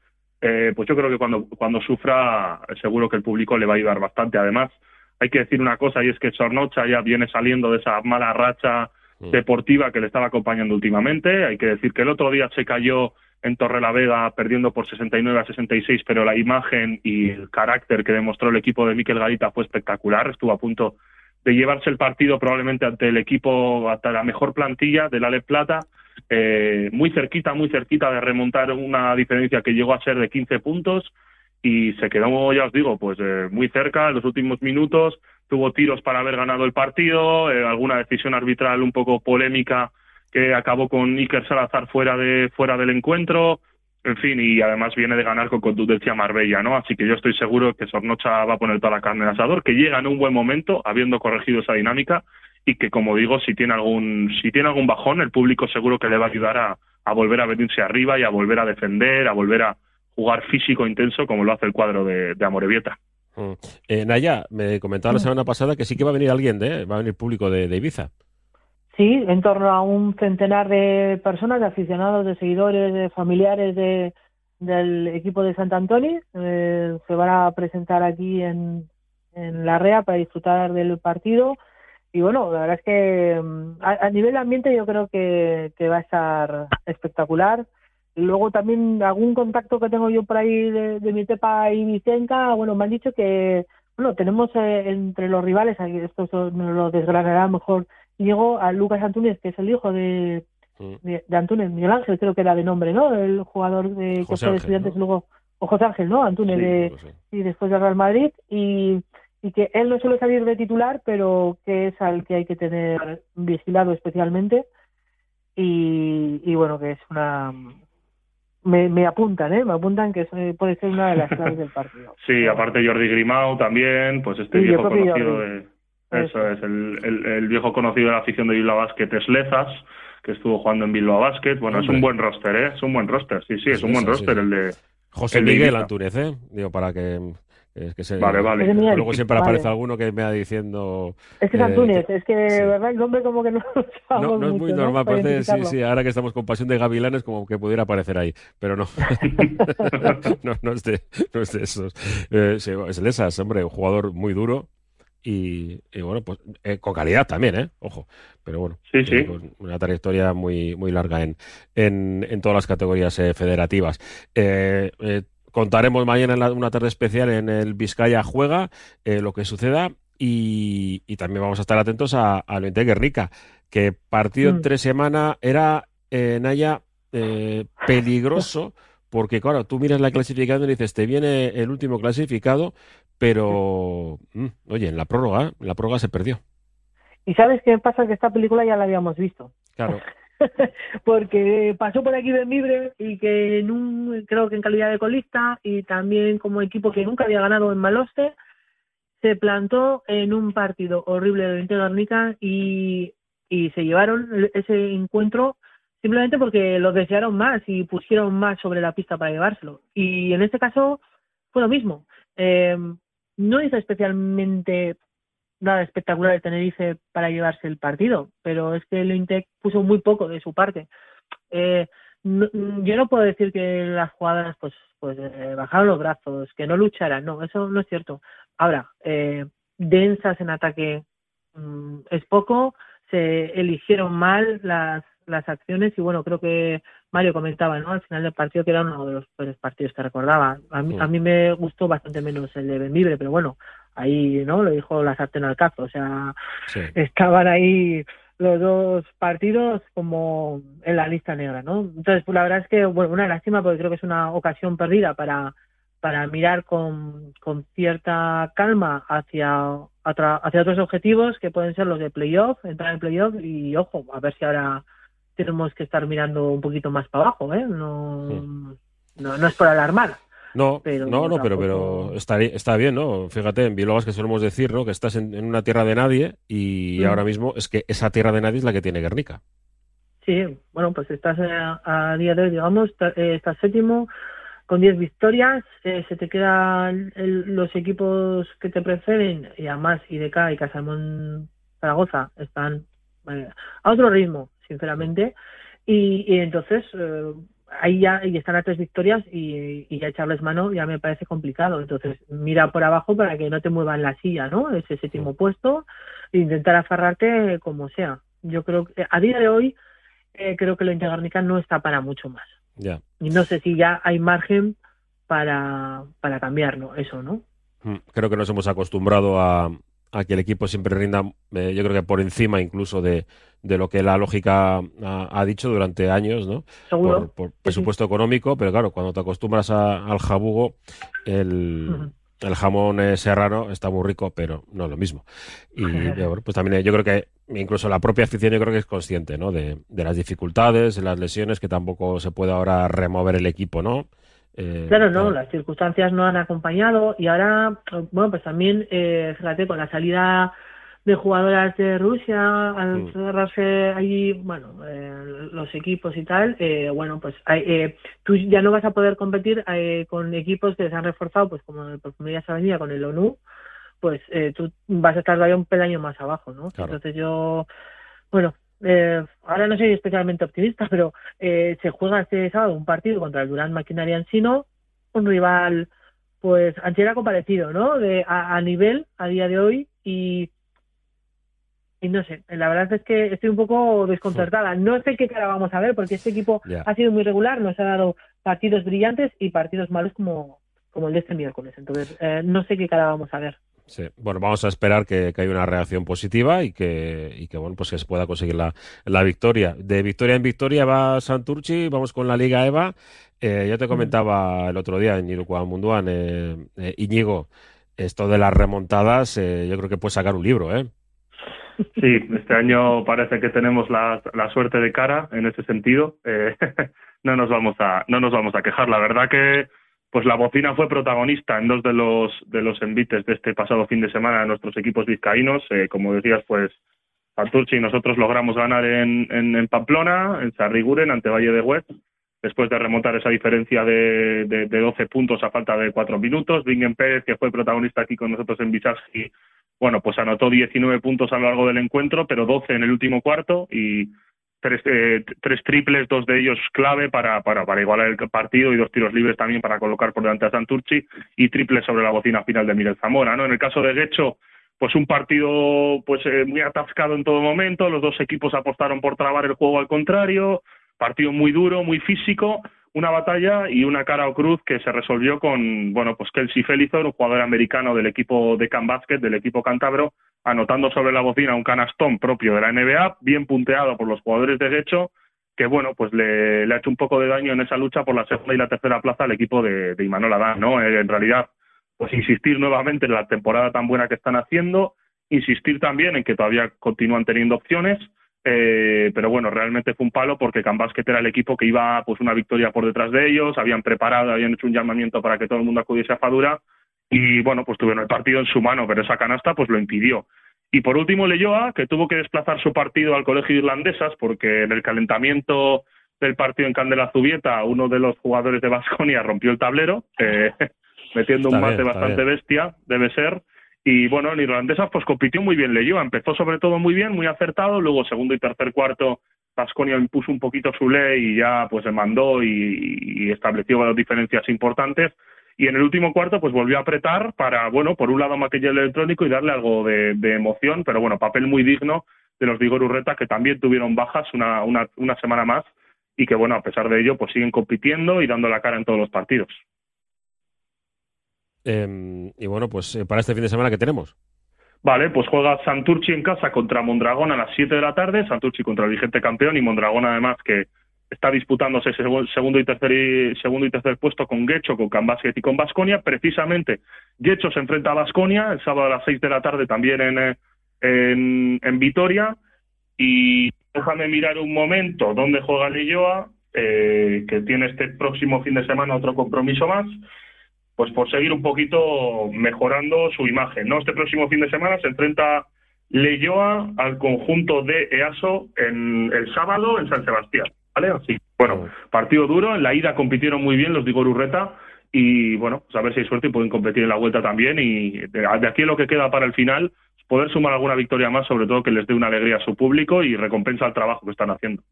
S12: eh, pues yo creo que cuando, cuando sufra, seguro que el público le va a ayudar bastante. Además, hay que decir una cosa, y es que Sornocha ya viene saliendo de esa mala racha deportiva que le estaba acompañando últimamente. Hay que decir que el otro día se cayó en Torrelavega perdiendo por 69 a 66, pero la imagen y el carácter que demostró el equipo de Miquel Garita fue espectacular. Estuvo a punto de llevarse el partido probablemente ante el equipo, ante la mejor plantilla del Ale Plata, eh, muy cerquita, muy cerquita de remontar una diferencia que llegó a ser de 15 puntos y se quedó, ya os digo, pues eh, muy cerca en los últimos minutos, tuvo tiros para haber ganado el partido, eh, alguna decisión arbitral un poco polémica que acabó con Iker Salazar fuera de fuera del encuentro, en fin, y además viene de ganar con contundencia Marbella, ¿no? Así que yo estoy seguro que Sornocha va a poner toda la carne en asador, que llega en un buen momento, habiendo corregido esa dinámica, y que como digo, si tiene algún, si tiene algún bajón, el público seguro que le va a ayudar a, a volver a venirse arriba y a volver a defender, a volver a jugar físico intenso como lo hace el cuadro de, de Amorebieta.
S1: Mm. Eh, Naya, me comentaba la semana pasada que sí que va a venir alguien, de, va a venir público de, de Ibiza.
S17: Sí, en torno a un centenar de personas, de aficionados, de seguidores, de familiares de, del equipo de Sant Antoni. eh, se van a presentar aquí en, en la REA para disfrutar del partido. Y bueno, la verdad es que mm, a, a nivel de ambiente yo creo que, que va a estar espectacular. Luego también algún contacto que tengo yo por ahí de, de mi tepa y Vicenca, bueno, me han dicho que, bueno, tenemos eh, entre los rivales, esto nos lo desgranará mejor Diego, a Lucas Antúnez, que es el hijo de, de, de Antúnez, Miguel Ángel, creo que era de nombre, ¿no? El jugador de que fue de estudiantes
S1: ¿no?
S17: luego, o José Ángel, ¿no? Antúnez
S1: Sí,
S17: de, y después del Real Madrid, y, y que él no suele salir de titular, pero que es al que hay que tener vigilado especialmente, y, y bueno, que es una... Me, me apuntan, ¿eh? Me apuntan que eso puede ser una de las claves del partido.
S12: Sí, aparte Jordi Grimau también, pues este
S17: Sí,
S12: viejo conocido
S17: Jordi.
S12: de... Eso es, el, el, el viejo conocido de la afición de Bilbao Basket es Lezas, que estuvo jugando en Bilbao Basket. Bueno, es un buen roster, ¿eh? Es un buen roster, sí, sí, es un buen
S1: sí,
S12: roster
S1: sí.
S12: el de...
S1: José
S12: el de
S1: Miguel. Antúnez, ¿eh? Digo, para que, que, que se,
S12: Vale, vale.
S1: Luego siempre
S17: vale.
S1: aparece alguno que me va diciendo...
S17: Es que es
S1: eh,
S17: Antúnez, es que, ¿verdad? El nombre como que no lo
S1: No, no es muy
S17: ¿no?
S1: normal, parece, sí, sí, ahora que estamos con Pasión de Gavilanes, como que pudiera aparecer ahí, pero no. no, no es de, no es de esos. Eh, sí, es hombre, un jugador muy duro y, y bueno, pues eh, con calidad también, ¿eh? Ojo, pero bueno,
S12: Sí, sí.
S1: eh, con una trayectoria muy, muy larga en, en, en todas las categorías eh, federativas. Eh, eh, contaremos mañana en la- una tarde especial en el Vizcaya Juega eh, lo que suceda y, y también vamos a estar atentos a, a lo de Guernica, que partido
S17: Mm.
S1: entre semana era, eh, Naya, eh, peligroso porque, claro, tú miras la clasificación y dices, te viene el último clasificado, pero, mm, oye, en la prórroga, en la prórroga se perdió.
S17: Y sabes qué pasa que esta película ya la habíamos visto.
S1: Claro.
S17: porque pasó por aquí Benvibre y que en un, creo que en calidad de colista y también como equipo que nunca había ganado en Maloste, se plantó en un partido horrible de Inter y, y se llevaron ese encuentro simplemente porque lo desearon más y pusieron más sobre la pista para llevárselo. Y en este caso fue lo mismo. Eh, no hizo especialmente nada espectacular el Tenerife para llevarse el partido, pero es que el Intec puso muy poco de su parte. Eh, yo no puedo decir que las jugadoras pues pues eh, bajaron los brazos, que no lucharan, no, eso no es cierto. Ahora, eh, densas en ataque mm, es poco, se eligieron mal las las acciones y bueno, creo que Mario comentaba, ¿no? Al final del partido que era uno de los peores partidos que recordaba. A mí, a mí me gustó bastante menos el de Benvibre, pero bueno, ahí, ¿no? Lo dijo la sartén al cazo, o sea, estaban ahí los dos partidos como en la lista negra, ¿no? Entonces, pues la verdad es que, bueno, una lástima porque creo que es una ocasión perdida para para mirar con, con cierta calma hacia, hacia otros objetivos que pueden ser los de playoff, entrar en playoff y ojo, a ver si ahora tenemos que estar mirando un poquito más para abajo, ¿eh? No, no, no, es por alarmar.
S1: No, no, no, pero, pero está, está bien, ¿no? Fíjate, en biólogos que solemos decir, ¿no? Que estás en, una tierra de nadie y mm. ahora mismo es que esa tierra de nadie es la que tiene Guernica.
S17: Sí, bueno, pues estás a, día de hoy, digamos, eh, estás séptimo con 10 victorias, eh, se te quedan los equipos que te preceden, y además IDK y Casamón Zaragoza están eh, a otro ritmo, sinceramente, y, y entonces eh, ahí ya y están a tres victorias y, y, ya echarles mano ya me parece complicado. Entonces, mira por abajo para que no te muevan la silla, ¿no? Ese séptimo puesto e intentar aferrarte como sea. Yo creo que a día de hoy eh, creo que la Intergarnica no está para mucho más.
S1: Ya.
S17: Y no sé si ya hay margen para, para cambiar, ¿no? Eso, ¿no?
S1: Mm, creo que nos hemos acostumbrado a, a que el equipo siempre rinda, eh, yo creo que por encima incluso de, de lo que la lógica ha, dicho durante años, ¿no? Por, presupuesto económico, pero claro, cuando te acostumbras al jabugo, el, el jamón eh, serrano está muy rico, pero no es lo mismo. Y pues también eh, yo creo que incluso la propia afición yo creo que es consciente, ¿no? De, de las dificultades, de las lesiones, que tampoco se puede ahora remover el equipo, ¿no?
S17: Eh, claro, no, las circunstancias no han acompañado y ahora, bueno, pues también, eh, fíjate, con la salida de jugadoras de Rusia, al mm. cerrarse allí, bueno, eh, los equipos y tal, eh, bueno, pues eh, tú ya no vas a poder competir eh, con equipos que se han reforzado, pues como el Perfumería Sabanilla con el ONU, pues eh, tú vas a estar todavía un peldaño más abajo, ¿no? Entonces yo, bueno, eh, ahora no soy especialmente optimista, pero eh, se juega este sábado un partido contra el Durán Maquinaria Ensino, un rival, pues, antiera comparecido, ¿no? De, a, nivel, a día de hoy, y, y no sé, la verdad es que estoy un poco desconcertada. No sé qué cara vamos a ver, porque este equipo ha sido muy regular, nos ha dado partidos brillantes y partidos malos como, como el de este miércoles. Entonces, eh, no sé qué cara vamos a ver.
S1: Sí. Bueno, vamos a esperar que, haya una reacción positiva y que, y que bueno, pues que se pueda conseguir la, la victoria. De victoria en victoria va Santurchi, vamos con la Liga EVA. Eh, yo te comentaba el otro día en Irucuan Munduan, eh, eh, Iñigo, esto de las remontadas, eh, yo creo que puede sacar un libro, ¿eh?
S12: Sí, este año parece que tenemos la, la suerte de cara en ese sentido. Eh, no nos vamos a no nos vamos a quejar. La verdad que pues la bocina fue protagonista en dos de los de los envites de este pasado fin de semana de nuestros equipos vizcaínos. Eh, como decías, pues Santurchi y nosotros logramos ganar en, en, Pamplona, en Sarriguren, ante Valle de Huet, después de remontar esa diferencia de, de, de 12 puntos a falta de cuatro minutos. Bingen Pérez, que fue protagonista aquí con nosotros en Visarski, bueno, pues anotó 19 puntos a lo largo del encuentro, pero 12 en el último cuarto y tres, eh, tres triples, dos de ellos clave para, para, para igualar el partido y dos tiros libres también para colocar por delante a Santurci y triples sobre la bocina final de Miguel Zamora. ¿no? En el caso de Guecho, pues un partido pues eh, muy atascado en todo momento, los dos equipos apostaron por trabar el juego al contrario, partido muy duro, muy físico, una batalla y una cara o cruz que se resolvió con, bueno, pues Kelsey Felizor, un jugador americano del equipo de Can Basket, del equipo cántabro, anotando sobre la bocina un canastón propio de la NBA, bien punteado por los jugadores de Gecho, que bueno, pues le, le, ha hecho un poco de daño en esa lucha por la segunda y la tercera plaza al equipo de, de Imanol Adán, ¿no? Eh, en realidad, pues insistir nuevamente en la temporada tan buena que están haciendo, insistir también en que todavía continúan teniendo opciones, eh, pero bueno, realmente fue un palo porque Can Basket era el equipo que iba pues una victoria por detrás de ellos, habían preparado, habían hecho un llamamiento para que todo el mundo acudiese a Fadura y bueno, pues tuvieron el partido en su mano, pero esa canasta pues lo impidió. Y por último, Leyoa, que tuvo que desplazar su partido al Colegio de Irlandesas porque en el calentamiento del partido en Candela Zubieta, uno de los jugadores de Vasconia rompió el tablero, eh, metiendo un mate bastante bestia, debe ser. Y bueno, en Irlandesas pues compitió muy bien Leyoa, empezó sobre todo muy bien, muy acertado, luego segundo y tercer cuarto Vasconia impuso un poquito su ley y ya pues se mandó y, y estableció las diferencias importantes. Y en el último cuarto pues volvió a apretar para, bueno, por un lado material electrónico y darle algo de, de emoción, pero bueno, papel muy digno de los Vigor Urreta que también tuvieron bajas una, una, una semana más y que bueno, a pesar de ello pues siguen compitiendo y dando la cara en todos los partidos.
S1: Eh, y bueno, pues para este fin de semana, ¿qué tenemos?
S12: Vale, pues juega Santurchi en casa contra Mondragón a las 7 de la tarde, Santurchi contra el vigente campeón y Mondragón además que está disputándose ese segundo y tercer segundo y tercer puesto con Guecho, con Cambasket y con Basconia. Precisamente, Guecho se enfrenta a Basconia el sábado a las seis de la tarde también en, en, en Vitoria. Y déjame mirar un momento dónde juega Lilloa, eh, que tiene este próximo fin de semana otro compromiso más, pues por seguir un poquito mejorando su imagen. ¿no? Este próximo fin de semana se enfrenta Leyoa al conjunto de EASO en el sábado en San Sebastián. ¿Vale? Así. Bueno, partido duro. En la ida compitieron muy bien los de Urreta y bueno, pues a ver si hay suerte y pueden competir en la vuelta también. Y de, aquí lo que queda para el final poder sumar alguna victoria más, sobre todo que les dé una alegría a su público y recompensa el trabajo que están haciendo.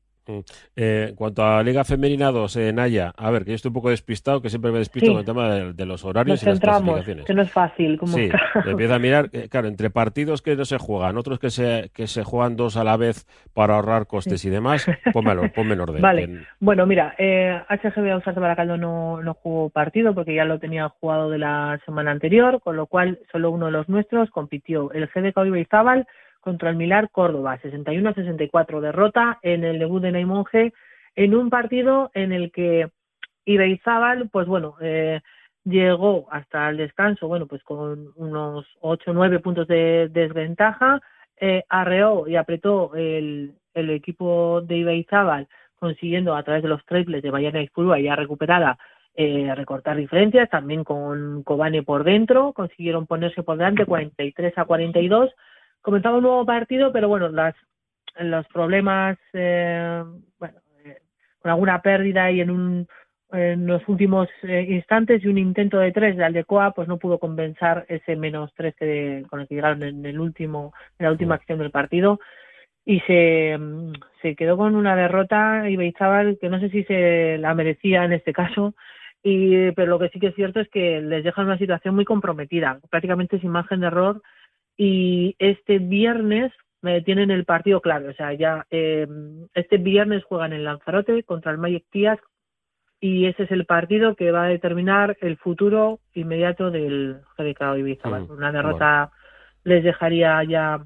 S1: Eh, en cuanto a Liga Femenina 2, eh, Naya, a ver, que yo estoy un poco despistado, que siempre me despisto
S17: Sí.
S1: con el tema de, de los horarios
S17: Nos
S1: y las clasificaciones.
S17: que no es fácil. Como
S1: Sí, empieza a mirar, eh, claro, entre partidos que no se juegan, otros que se, que se juegan dos a la vez para ahorrar costes y demás, pónmelo, ponme en orden.
S17: Vale, bueno, mira, eh, HGB Ausarte Baracaldo no, no jugó partido porque ya lo tenía jugado de la semana anterior, con lo cual solo uno de los nuestros compitió. El GDK Ibaizábal contra el Milar Córdoba, 61 a 64, derrota en el debut de Naimonje en un partido en el que Ibaizábal, pues bueno, eh, llegó hasta el descanso, bueno, pues con unos 8 o 9 puntos de desventaja, eh, arreó y apretó el, el equipo de Ibaizábal consiguiendo a través de los triples de Bayana y Furua ya recuperada eh, recortar diferencias, también con Kobane por dentro, consiguieron ponerse por delante 43 a 42. Comenzaba un nuevo partido, pero bueno, las, los problemas, eh, bueno, eh, con alguna pérdida y en un en los últimos eh, instantes y un intento de tres de Aldecoa pues no pudo compensar ese menos tres que, con el que llegaron en el último en la última acción del partido. Y se, se quedó con una derrota Ibaizábal que no sé si se la merecía en este caso y pero lo que sí que es cierto es que les deja en una situación muy comprometida prácticamente sin margen de error y este viernes eh, tienen el partido clave o sea ya eh, este viernes juegan en Lanzarote contra el Mayek Tías y ese es el partido que va a determinar el futuro inmediato del GDK Ibiza.
S18: Mm,
S17: Una derrota les dejaría ya,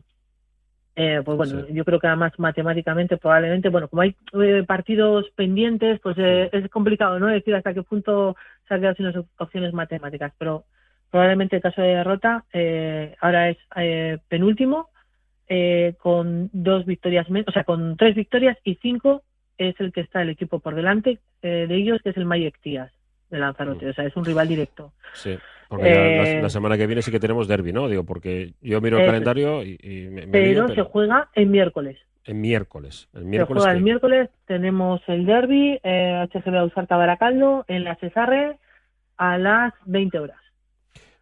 S17: eh, pues bueno, yo creo que además matemáticamente probablemente, bueno, como hay eh, partidos pendientes, pues eh, es complicado, ¿no? Decir hasta qué punto se ha quedado sin las op- opciones matemáticas, pero probablemente el caso de derrota eh, ahora es eh, penúltimo eh, con dos victorias menos, o sea, con tres victorias y cinco es el que está el equipo por delante eh, de ellos, que es el Mayek Tías de Lanzarote, o sea, es un rival directo.
S1: Sí, porque la, la semana que viene sí que tenemos derby, ¿no? Digo, porque yo miro el calendario y, y me, me
S17: Pero se juega el miércoles.
S1: en miércoles. El
S17: Se
S1: miércoles
S17: juega
S1: que-
S17: el miércoles, tenemos el derby, eh, HGB Ausarta Baracaldo, en la Cesarre, a las 20 horas.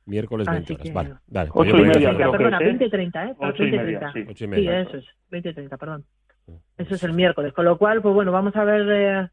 S1: Miércoles
S17: Así
S1: 20 horas.
S17: que-
S1: Vale, vale.
S12: Ocho
S1: yo
S12: y
S1: voy a
S12: media, creo que
S17: Perdona,
S12: es, ¿eh?
S17: 20 y 30, ¿eh?
S12: Ocho y
S17: 20 y
S12: media,
S17: 30.
S12: sí.
S1: Ocho y media.
S17: eso es, 20 y 30, perdón. Eso es el miércoles, con lo cual, pues bueno, vamos a ver, eh,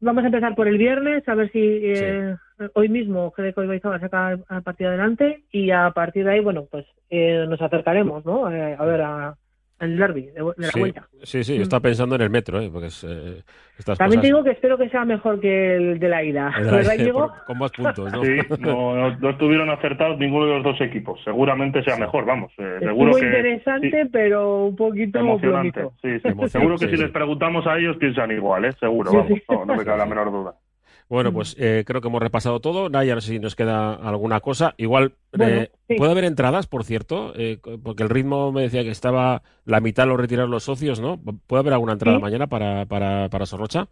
S17: vamos a empezar por el viernes, a ver si eh, hoy mismo GDC Ibaizábal saca el partido adelante y a partir de ahí, bueno, pues eh, nos acercaremos, ¿no? Eh, a ver, a, el derby de, de la
S1: sí,
S17: vuelta.
S1: Sí, sí,
S17: Mm.
S1: yo estaba pensando en el metro, ¿eh? porque es, eh, estas
S17: También
S1: cosas...
S17: te digo que espero que sea mejor que el de la ida.
S1: Con más puntos, ¿no?
S12: Sí, no, no, no estuvieron acertados ninguno de los dos equipos. Seguramente sea mejor, vamos. eh,
S17: Estuvo
S12: seguro que
S17: interesante, pero un poquito
S12: emocionante. Sí. Seguro que si les preguntamos a ellos piensan igual, ¿eh? Seguro,
S17: Sí,
S12: vamos.
S17: sí.
S12: No, no me cabe la menor duda.
S1: Bueno, pues eh, creo que hemos repasado todo. Naya, no sé si nos queda alguna cosa. Igual,
S17: Bueno,
S1: eh,
S17: sí.
S1: ¿puede haber entradas, por cierto? Eh, porque el ritmo me decía que estaba la mitad lo retiraron los socios, ¿no? ¿Puede haber alguna entrada
S17: Sí.
S1: mañana para, para, para Sorrocha?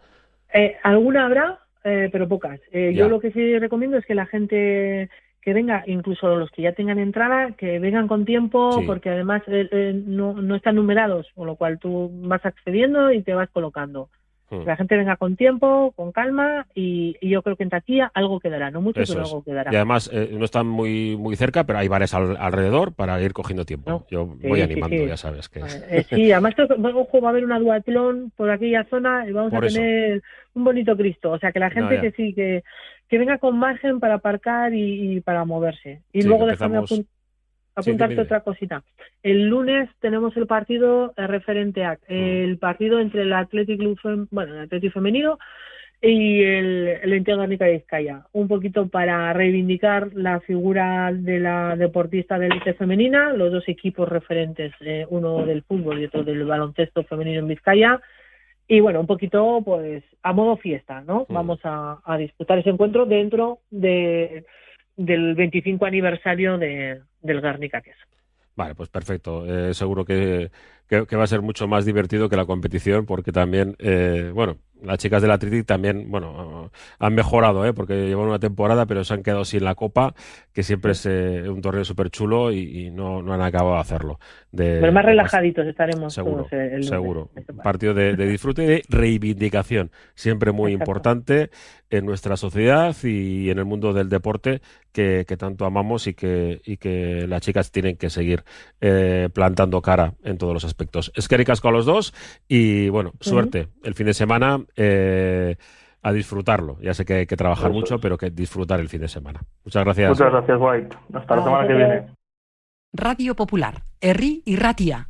S17: Eh, alguna habrá, eh, pero pocas. Eh, yo lo que sí recomiendo es que la gente que venga, incluso los que ya tengan entrada, que vengan con tiempo,
S1: Sí.
S17: porque además no, no están numerados, con lo cual tú vas accediendo y te vas colocando.
S1: Hmm.
S17: Que la gente venga con tiempo, con calma, y, y yo creo que en taquilla algo quedará, no mucho,
S1: Eso
S17: pero
S1: es.
S17: algo quedará.
S1: Y además eh, no están muy, muy cerca, pero hay bares al- alrededor para ir cogiendo tiempo. Yo
S17: Sí,
S1: voy
S17: sí,
S1: animando,
S17: sí.
S1: ya sabes que...
S17: Eh, sí, además ojo, va a haber una duatlón por aquella zona y vamos
S1: Por
S17: a
S1: eso.
S17: tener un bonito Cristo. O sea, que la gente que sí, que, que venga con margen para aparcar y, y para moverse. Y luego
S1: que Sí,
S17: apuntarte
S1: dime.
S17: otra cosita. El lunes tenemos el partido eh, referente a el partido entre el Athletic Club, bueno, el Athletic femenino y el, el Entidad de Vizcaya. Un poquito para reivindicar la figura de la deportista de élite femenina, los dos equipos referentes, eh, uno del fútbol y otro del baloncesto femenino en Vizcaya. Y bueno, un poquito pues a modo fiesta, ¿no? Vamos a, a disputar ese encuentro dentro de, del 25 aniversario de, del Garnica Queso.
S1: Vale, pues perfecto. Eh, seguro que, que- que va a ser mucho más divertido que la competición, porque también, eh, bueno, las chicas del Athletic también, bueno, han mejorado, ¿eh? porque llevan una temporada, pero se han quedado sin la Copa, que siempre es eh, un torneo súper chulo y, y no, no han acabado de hacerlo. De,
S17: Pero más
S1: de-
S17: relajaditos estaremos
S1: Seguro,
S17: todos el lunes.
S1: seguro. Un partido de, de disfrute y de reivindicación, siempre muy
S17: Exacto.
S1: importante en nuestra sociedad y en el mundo del deporte que, que tanto amamos y que, y que las chicas tienen que seguir eh, plantando cara en todos los aspectos. Es que ricasco a los dos y bueno, suerte el fin de semana. Eh, a disfrutarlo. Ya sé que hay que trabajar
S12: Eso
S1: mucho, pero que disfrutar el fin de semana. Muchas gracias.
S12: Muchas gracias, White. Hasta la semana que viene.
S19: Radio Popular, Herri y Ratia.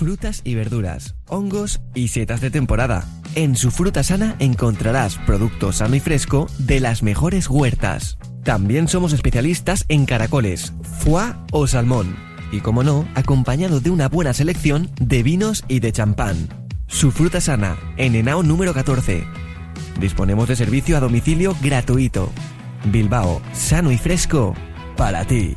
S20: Frutas y verduras, hongos y setas de temporada. En su fruta sana encontrarás producto sano y fresco de las mejores huertas. También somos especialistas en caracoles, foie o salmón. Y como no, acompañado de una buena selección de vinos y de champán. Su fruta sana, en Henao número 14. Disponemos de servicio a domicilio gratuito. Bilbao, sano y fresco, para ti.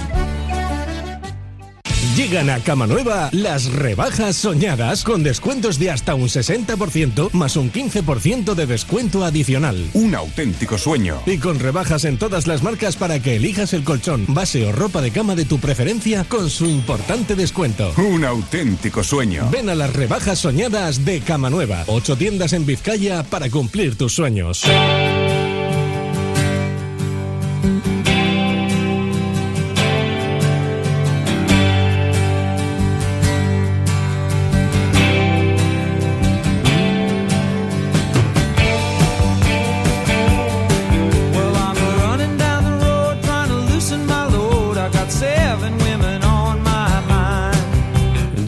S21: Llegan a Cama Nueva las rebajas soñadas con descuentos de hasta un 60% más un 15% de descuento adicional.
S22: Un auténtico sueño.
S21: Y con rebajas en todas las marcas para que elijas el colchón, base o ropa de cama de tu preferencia con su importante descuento.
S22: Un auténtico sueño.
S21: Ven a las rebajas soñadas de Cama Nueva. Ocho tiendas en Vizcaya para cumplir tus sueños.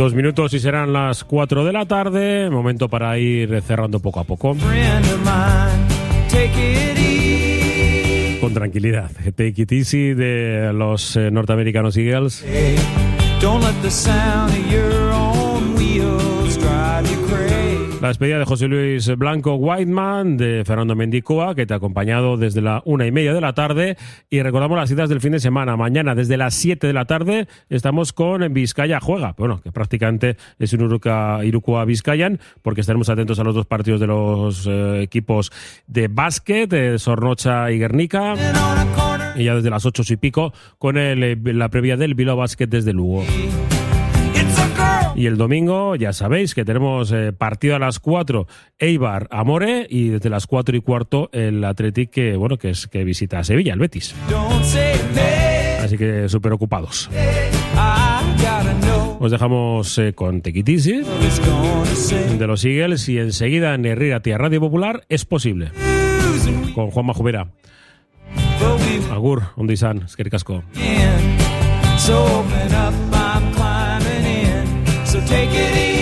S1: Dos minutos y serán las 4 de la tarde. Momento para ir cerrando poco a poco. Con tranquilidad. Take it easy de los eh, norteamericanos Eagles.
S23: Don't let the sound of your
S1: La despedida de José Luis Blanco Whiteman, de Fernando Mendicoa, que te ha acompañado desde la una y media de la tarde. Y recordamos las citas del fin de semana. Mañana, desde las 7 de la tarde, estamos con Vizcaya Juega. Bueno, que prácticamente es un Iruka, Irukoa Vizcayan, porque estaremos atentos a los dos partidos de los eh, equipos de básquet, de Sornocha y Guernica. Y ya desde las ocho y pico, con el, eh, la previa del Bilbao Basket desde Lugo. Y el domingo, ya sabéis que tenemos eh, partido a las 4, Eibar Amore, y desde las 4 y cuarto el Athletic que, bueno, que es que visita a Sevilla, el Betis. Así que súper ocupados. Os dejamos eh, con Tequitisi de los Eagles y enseguida en Herrera Radio Popular es posible. Con Juanma Jubera. Agur, ondo izan, eskerrik asko.
S23: So open up, take it easy.